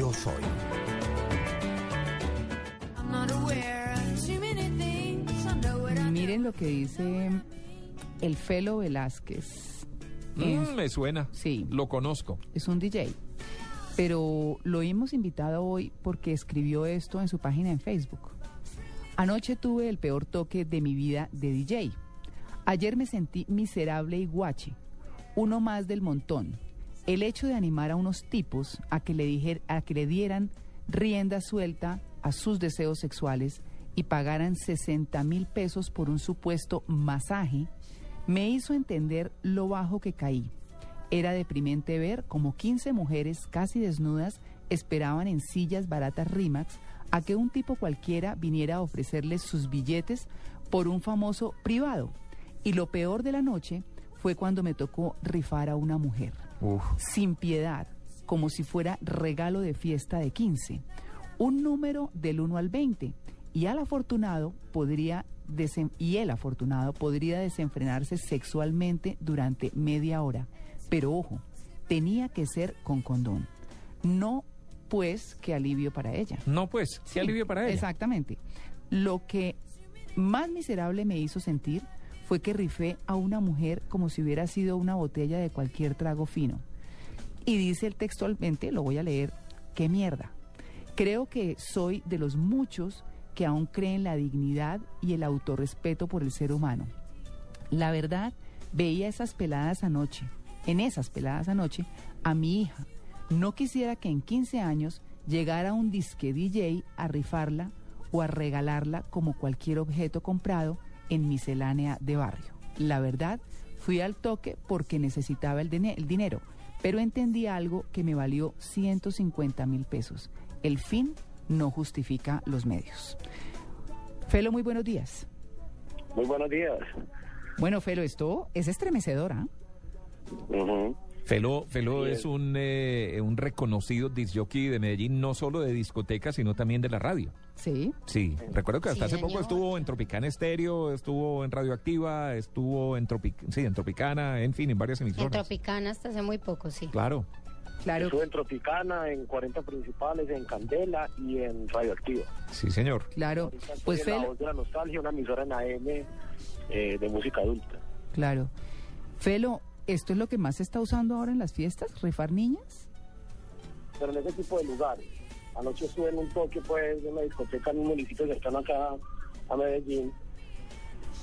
Yo soy. Miren lo que dice el Felo Velázquez. Mm, me suena. Sí. Lo conozco. Es un DJ. Pero lo hemos invitado hoy porque escribió esto en su página en Facebook. Anoche tuve el peor toque de mi vida de DJ. Ayer me sentí miserable y guache, uno más del montón. El hecho de animar a unos tipos a que le, dijer, a que le dieran rienda suelta a sus deseos sexuales y pagaran 60 mil pesos por un supuesto masaje, me hizo entender lo bajo que caí. Era deprimente ver como 15 mujeres casi desnudas esperaban en sillas baratas Rimax a que un tipo cualquiera viniera a ofrecerles sus billetes por un famoso privado. Y lo peor de la noche fue cuando me tocó rifar a una mujer. Uf. Sin piedad, como si fuera regalo de fiesta de 15. Un número del 1 al 20. Y al afortunado podría desen- y el afortunado podría desenfrenarse sexualmente durante media hora. Pero ojo, tenía que ser con condón. No pues qué alivio para ella. No, pues, qué Sí, alivio para ella. Exactamente. Lo que más miserable me hizo sentir fue que rifé a una mujer como si hubiera sido una botella de cualquier trago fino. Y dice textualmente, lo voy a leer, qué mierda. Creo que soy de los muchos que aún creen la dignidad y el autorrespeto por el ser humano. La verdad, veía esas peladas anoche, en esas peladas anoche, a mi hija. No quisiera que en 15 años llegara un disque DJ a rifarla o a regalarla como cualquier objeto comprado en miscelánea de barrio. La verdad, fui al toque porque necesitaba el, dine- el dinero, pero entendí algo que me valió 150 mil pesos. El fin no justifica los medios. Felo, muy buenos días. Muy buenos días. Bueno, Felo, esto es estremecedor, ¿ah? Ujú. Felo, Felo es un, eh, un reconocido disjockey de Medellín, no solo de discoteca, sino también de la radio. Sí. Sí, recuerdo que hasta Sí, hace poco señor. estuvo en Tropicana Estéreo, estuvo en Radioactiva, estuvo en, Tropic sí, en Tropicana, en fin, en varias En emisoras. Tropicana hasta hace muy poco, sí. Claro. Claro. Estuve en Tropicana, en 40 principales, en Candela y en Radioactiva. Sí, señor. Claro, pues en La Felo, Voz de la Nostalgia, una emisora en AM eh, de música adulta. claro. Felo, ¿esto es lo que más se está usando ahora en las fiestas? ¿Rifar niñas? Pero en ese tipo de lugares. Anoche estuve en un toque, pues, en una discoteca en un municipio cercano acá a Medellín.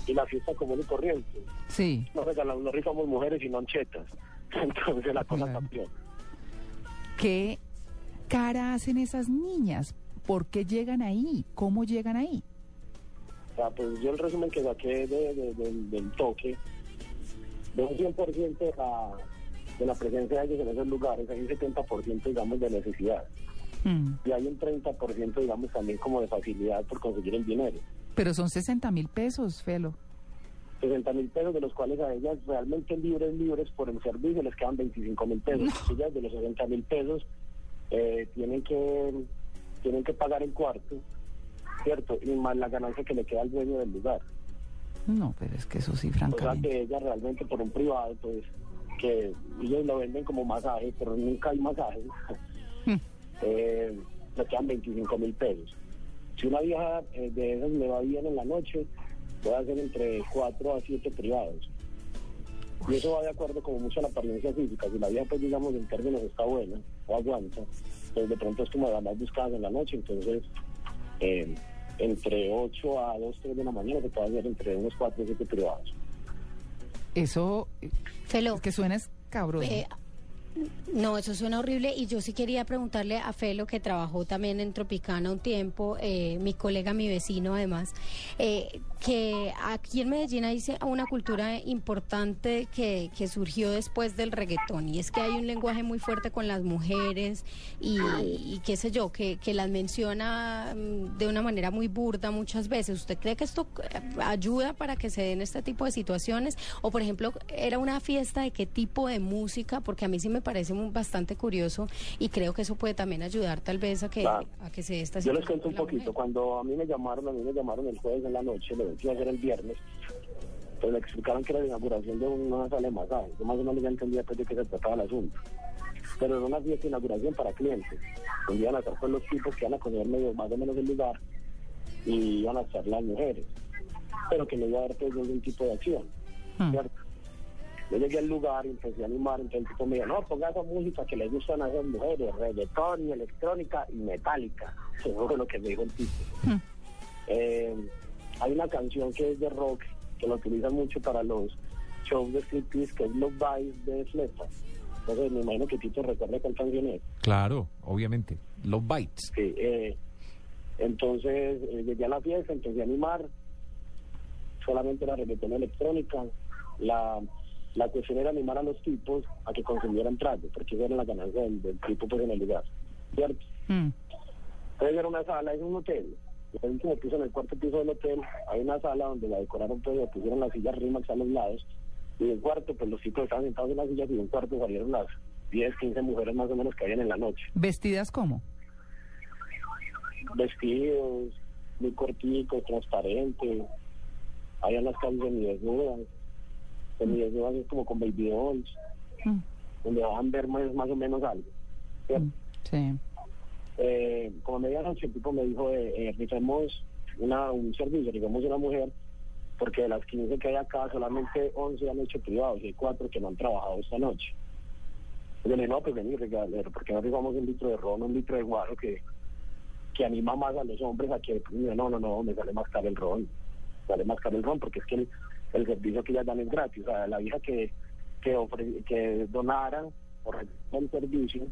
Y la fiesta común y corriente. Sí. No regalamos, no rifamos mujeres, sino anchetas. Entonces la cosa Claro. cambió. ¿Qué cara hacen esas niñas? ¿Por qué llegan ahí? ¿Cómo llegan ahí? O sea, pues yo el resumen que saqué de- de- del- del toque, de un 100% de la, de la presencia de ellos en esos lugares, hay un 70% digamos de necesidad. Hmm. Y hay un 30% digamos también como de facilidad por conseguir el dinero. Pero son 60 mil pesos, Felo. 60 mil pesos de los cuales a ellas realmente libres, libres por el servicio les quedan 25 mil pesos. Ellas de los 60 mil pesos eh, tienen que tienen que pagar el cuarto, ¿cierto? Y más la ganancia que le queda al dueño del lugar. No, pero es que eso sí, O sea francamente. que ella realmente por un privado, pues, que ellos lo venden como masaje, pero nunca hay masaje, Hmm. eh, le quedan 25 mil pesos. Si una vieja eh, de esas le va bien en la noche, puede hacer entre 4 a 7 privados. Y eso va de acuerdo como mucho a la apariencia física. Si la vieja, pues, digamos, en términos está buena o aguanta, pues de pronto es como las más buscadas en la noche. Entonces, eh, entre 8 a 2, 3 de la mañana se puede hacer entre unos 4 o 7 privados. Eso Felo, es que suena escabroso. eh, no, eso suena horrible y yo sí quería preguntarle a Felo, que trabajó también en Tropicana un tiempo, eh, mi colega, mi vecino además, eh, que aquí en Medellín hay una cultura importante que, surgió después del reggaetón y es que hay un lenguaje muy fuerte con las mujeres y, y qué sé yo, que, que las menciona mm, de una manera muy burda muchas veces. ¿Usted cree que esto eh, ayuda para que se den este tipo de situaciones? O por ejemplo, ¿era una fiesta de qué tipo de música? Porque a mí sí me parece muy- bastante curioso y creo que eso puede también ayudar tal vez a que, Claro. a que se dé esta Yo les situación cuento un poquito. mujer. Cuando a mí me llamaron, a mí me llamaron el jueves en la noche, lo iba a hacer el viernes, pues me explicaron que era la inauguración de una sala de masaje. Yo más o menos ya entendía pues, de qué se trataba el asunto. pero era una fiesta de inauguración para clientes. Donde iban a estar con los tipos que iban a conocer medio, más o menos el lugar y iban a estar las mujeres. Pero que no iba a haber pues ningún tipo de acción, Hmm. ¿cierto? Yo llegué al lugar y empecé a animar, entonces el tipo me dijo, no, ponga esa música que les gustan a esas mujeres, reggaetón y electrónica y metálica. Eso fue lo que me dijo el tipo. Hmm. Eh, hay una canción que es de rock, que lo utilizan mucho para los shows de striptease, que es Love Bites de Flepa. Entonces me imagino que Tito recuerda cuál canción es. Claro, obviamente. Los Bites. Sí, eh, entonces eh, llegué a la fiesta, empecé a animar, solamente la reggaetón electrónica. La, la cuestión era animar a los tipos a que consumieran trago, porque esa era la ganancia del, del tipo pues en el lugar, ¿cierto? Hmm. Entonces era una sala, es un hotel. El último piso, en el cuarto piso del hotel, hay una sala donde la decoraron, pues, le pusieron las sillas Rimax a los lados. Y del cuarto, pues los chicos estaban sentados en las sillas y del cuarto salieron las 10, 15 mujeres más o menos que habían en la noche. ¿Vestidas cómo? Vestidos, muy corticos, transparentes. Habían las calles semidesnudas. Semidesnudas es como con baby dolls, Hmm. donde van a ver más, más o menos algo. ¿cierto? Hmm. Sí. eh, como medianoche el tipo me dijo, eh, eh, rifemos una, un servicio, rifemos una mujer, porque de las 15 que hay acá, solamente 11 han hecho privados y hay 4 que no han trabajado esta noche. Yo le dije, no, pues vení, regalero, porque no rifamos un litro de ron, un litro de guaro que, que anima más a los hombres a que, no, no, no, me sale más caro el ron, sale más caro el ron, porque es que el, el servicio que ellas dan es gratis, o sea, la vieja que, que, ofre- que donara o el servicio,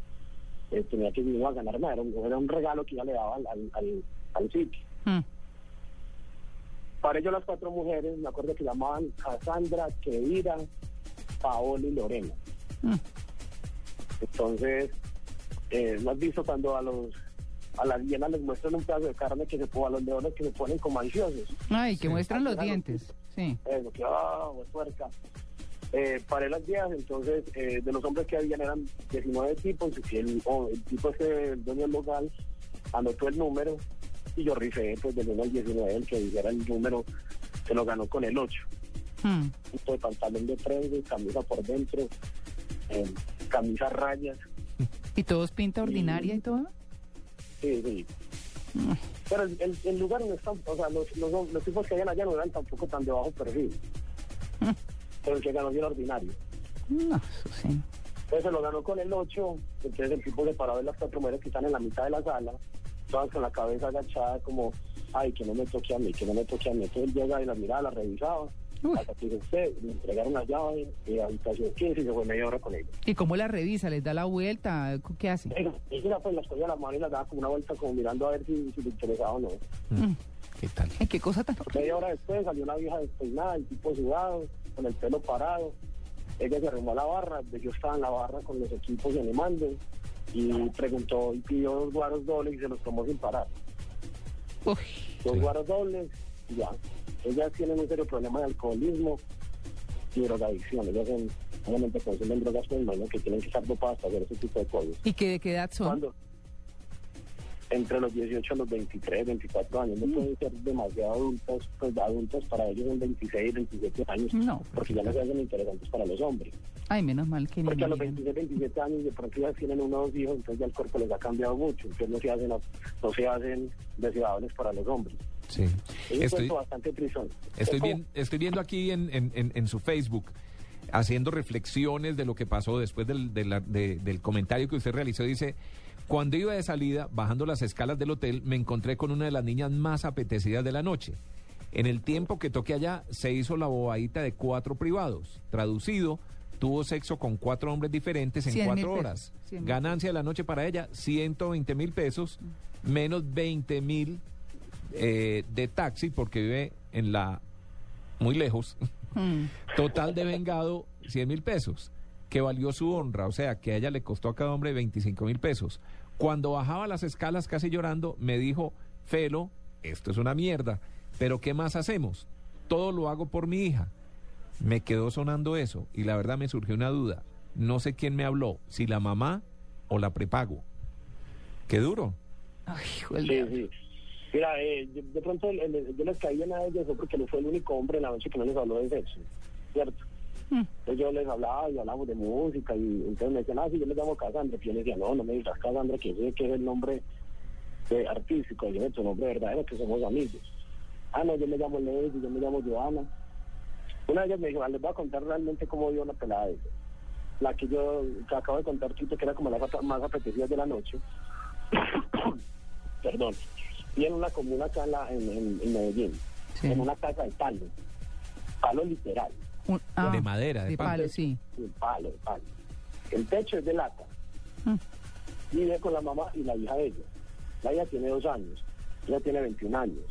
eh, tenía que ir a ganar nada, era un, era un regalo que ella le daba al, al, al, sitio. Hmm. Para ello las cuatro mujeres, me acuerdo que llamaban Cassandra, Kedira, Paola y Lorena. Hmm. Entonces, eh, ¿no has visto cuando a los a las hienas les muestran un pedazo de carne que se pone a los leones que se ponen como ansiosos? Ay, que Sí. muestran los dientes. Sí. Que ah, pues, puerca. Eh, paré las viejas, entonces eh, de los hombres que habían eran 19 tipos, y el, o el tipo ese, el dueño del local, anotó el número y yo rifé pues del 1 al 19, el que dijera el número, se lo ganó con el 8. Hmm. De pantalón de trengue, camisa por dentro, eh, camisa rayas, ¿Y todos pinta ordinaria y todo? sí, sí. Pero el, el- el lugar no está, o sea, los, los, los tipos que habían allá no eran tampoco tan de bajo perfil. Pero el que ganó bien ordinario. No, eso sí. Entonces se lo ganó con el 8, entonces el tipo se paró de las cuatro mujeres que están en la mitad de la sala, todas con la cabeza agachada como, ay, que no me toque a mí, que no me toque a mí. Entonces él llega y las miraba, las revisaba. Hasta que dice usted, le entregaron las llaves, y habitación 15 y se fue media hora con ellos. ¿Y cómo la revisa? ¿Les da la vuelta? ¿Qué hace? Ella pues las cogía a la mano y las daba como una vuelta como mirando a ver si, si le interesaba o no. Hmm. ¿Qué tal? Ay, qué cosa tan Media hora después salió una vieja despeinada, el tipo sudado, con el pelo parado. Ella se arrimó a la barra, yo estaba en la barra con los equipos y animando. Y preguntó y pidió dos guaros dobles y se los tomó sin parar. Uy. Dos Sí. guaros dobles y ya. Ellas tienen un serio problema de alcoholismo y drogadicción. Ellas son, obviamente consumen drogas, pues imagino que tienen que estar dopadas para hacer ese tipo de cosas. ¿Y qué, de qué edad son? Entre los 18 a los 23, 24 años. No pueden ser demasiado adultos, pues adultos para ellos son 26, 27 años. No, Porque ya no se hacen interesantes para los hombres. Ay, menos mal que Porque a los me 26, 27 años de pronto ya tienen uno o dos hijos, entonces ya el cuerpo les ha cambiado mucho. Entonces no se hacen, no se hacen deseables para los hombres. Sí. Es un Estoy, cuento bastante trisón. estoy, Es como- bien, estoy viendo aquí en, en- en- en su Facebook, haciendo reflexiones de lo que pasó después del, de la- de- del comentario que usted realizó. Dice, cuando iba de salida, bajando las escalas del hotel, me encontré con una de las niñas más apetecidas de la noche. En el tiempo que toqué allá, se hizo la bobadita de cuatro privados. Traducido, tuvo sexo con cuatro hombres diferentes en 100 mil cuatro horas. 100 mil Ganancia de la noche para ella, 120 mil pesos, menos 20 mil eh, de taxi, porque vive en la... muy lejos. Hmm. Total de vengado, 100 mil pesos, que valió su honra, o sea, que a ella le costó a cada hombre 25 mil pesos. Cuando bajaba las escalas casi llorando, me dijo, Felo, esto es una mierda, pero ¿qué más hacemos? Todo lo hago por mi hija. Me quedó sonando eso y la verdad me surgió una duda. No sé quién me habló, si la mamá o la prepago. Qué duro. Ay, Sí, sí. Mira, eh, yo- de pronto el- el- yo les caí en a ellos porque no fue el único hombre en la noche que no les habló de sexo, ¿cierto? Mm. Entonces yo les hablaba y hablamos de música y entonces me decían, ah, sí, yo me llamo Casandra. Y yo les decía, no, no me digas Casandra, que ese que es el nombre eh, artístico, yo tu nombre verdadero, que somos amigos. Ah, no, yo me llamo Lady, yo me llamo Joana. Una de ellas me dijo, ah, les voy a contar realmente cómo dio una pelada esa. La que yo que acabo de contar, Tito, que era como la más apetecida de la noche. Perdón. Y en una comuna acá en, la, en, en- en Medellín, Sí. en una casa de palo. Palo literal. Un- ah, De madera, de de palo. palo, sí. de palo, de palo. El techo es de lata. Mm. Vive con la mamá y la hija de ella. La hija tiene dos años, ella tiene 21 años.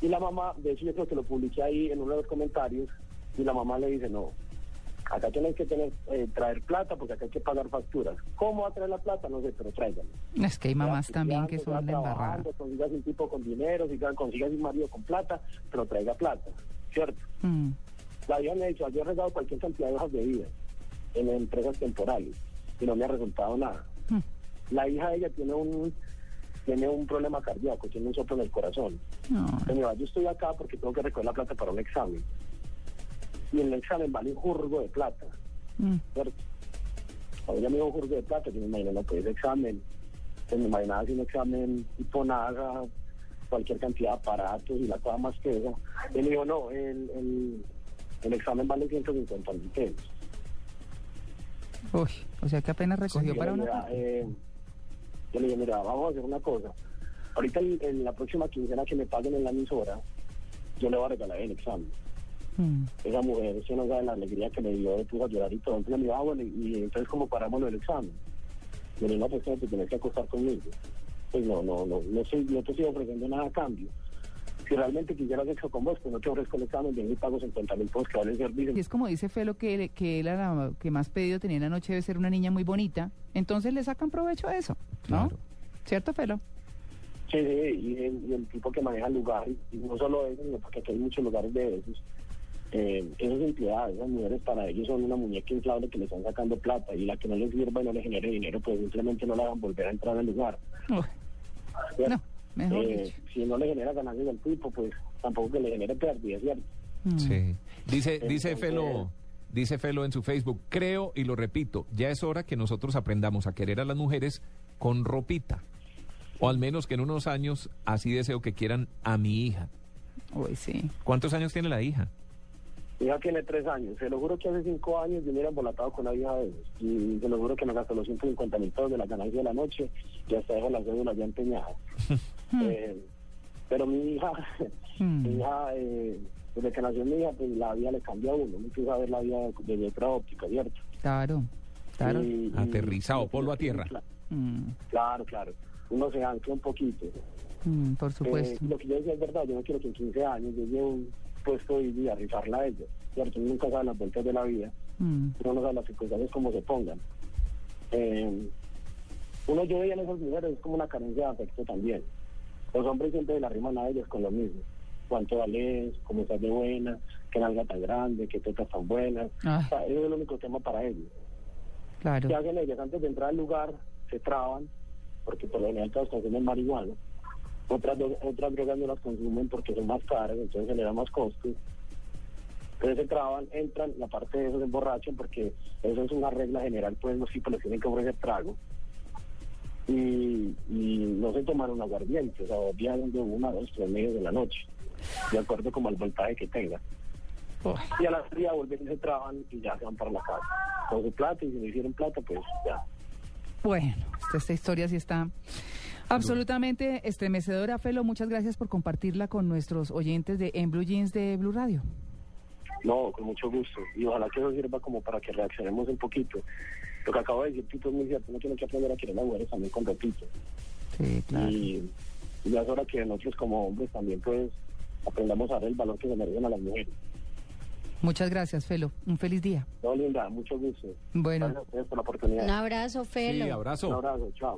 Y la mamá, de hecho yo creo que lo publiqué ahí en uno de los comentarios, y la mamá le dice, no, acá tienes que tener, eh, traer plata porque acá hay que pagar facturas. ¿Cómo va a traer la plata? No sé, pero tráiganla. Es que hay mamás también que son sea la embarrada. trabajando, Consigas un tipo con dinero, siga- consigas un marido con plata, pero traiga plata, ¿cierto? Mm. La hija me ha dicho, yo he regado cualquier cantidad de hojas de vida en empresas temporales y no me ha resultado nada. Mm. La hija de ella tiene un tiene un problema cardíaco, tiene un soplo en el corazón. No. Yo estoy acá porque tengo que recoger la plata para un examen. Y el examen vale un jurgo de plata, Mm. ¿cierto? Cuando ella me un jurgo de plata, yo me imaginé, no, pues ese examen, pues me imaginaba así un examen tipo naga, cualquier cantidad de aparatos y la cosa más que eso. Y me dijo, no, el, el, el examen vale 150 mil pesos. Uy, o sea que apenas recogió Yo para una... eh, yo le dije, mira, vamos a hacer una cosa. Ahorita en, en la próxima quincena que me paguen en la emisora, yo le voy a regalar el examen. Mm. Esa mujer, se nos da la alegría que le dio, de puso a llorar y todo. Entonces le dije, ah, bueno, y, y entonces como paramos del examen. Le dije, no, pues te tienes que acostar conmigo. Pues no, no, no, no, soy, no te estoy ofreciendo nada a cambio. Si realmente quisieras sexo con vos, pues no te ofrezco el examen, bien y pago 50 mil pesos que vale el servicio. Y es como dice Felo que, que él a la que más pedido tenía en la noche debe ser una niña muy bonita. Entonces le sacan provecho a eso, ¿no? Claro. ¿Cierto, Felo? Sí, sí, y el, y el tipo que maneja el lugar, y no solo eso, sino porque aquí hay muchos lugares de esos. Eh, esas entidades, esas mujeres para ellos son una muñeca inflable que le están sacando plata y la que no les sirva y no le genere dinero, pues simplemente no la van a volver a entrar al lugar. Uy, ¿cierto? no, mejor Eh, dicho. si no le genera ganancias al tipo, pues tampoco que le genere pérdida, ¿cierto? Mm. Sí. Dice, dice Felo, dice Felo en su Facebook, creo y lo repito, ya es hora que nosotros aprendamos a querer a las mujeres con ropita. O al menos que en unos años así deseo que quieran a mi hija. Uy, sí. ¿Cuántos años tiene la hija? Mi hija tiene tres años. Se lo juro que hace cinco años yo me hubiera embolatado con una hija de ellos. Y se lo juro que me gastó los 150 mil pesos de la ganancia de la noche y hasta dejo la cédula ya empeñada. Eh, pero mi hija, Mm. mi hija, eh, desde que nació mi hija, pues la vida le cambió a uno. Uno empieza a ver la vida desde otra óptica, ¿cierto? Claro, claro. Y- y- Aterrizado, y- polvo a tierra. Cla- Mm, Claro, claro. Uno se ancla un poquito. mm, por Eh, supuesto. lo que yo decía es verdad, yo no quiero que en 15 años yo lleve un puesto y, y a rifarla a ella, ¿cierto? Uno nunca sabe las vueltas de la vida, Mm, uno no sabe las circunstancias como se pongan. Eh, uno yo veía en esas mujeres es como una carencia de afecto también. Los hombres siempre la riman a ellas con lo mismo. Cuánto vales, cómo estás de buena, qué nalga tan grande, qué tetas tan buenas. Ay. O sea, ese es el único tema para ellos. claro. ¿Qué hacen ellas? Antes de entrar al lugar, se traban, porque por lo general todas consumen marihuana. Otras, otras drogas no las consumen porque son más caras, entonces da más costo. Entonces se traban, entran, y aparte de eso se emborrachan, porque eso es una regla general, pues los tipos les tienen que ofrecer trago. Y, y no se tomaron aguardiente, o sea, obvian de una, dos, tres medios de la noche, de acuerdo como al voltaje que tenga. Uy, Y a la día vuelven y se traban y ya se van para la casa. Con su plata, y si no hicieron plata, pues ya. Bueno, esta historia sí está absolutamente estremecedora. Felo, muchas gracias por compartirla con nuestros oyentes de En Blue Jeans de Blue Radio. No, con mucho gusto. Y ojalá que eso sirva como para que reaccionemos un poquito. Lo que acabo de decir, Tito, es muy cierto. Uno tiene que aprender a querer a las mujeres también con repito. Sí, claro. Y, ya es hora que nosotros como hombres también pues aprendamos a dar el valor que se merecen a las mujeres. Muchas gracias, Felo. Un feliz día. No, linda, mucho gusto. Bueno. Gracias a ustedes por la oportunidad. Un abrazo, Felo. Sí, abrazo. Un abrazo, chao.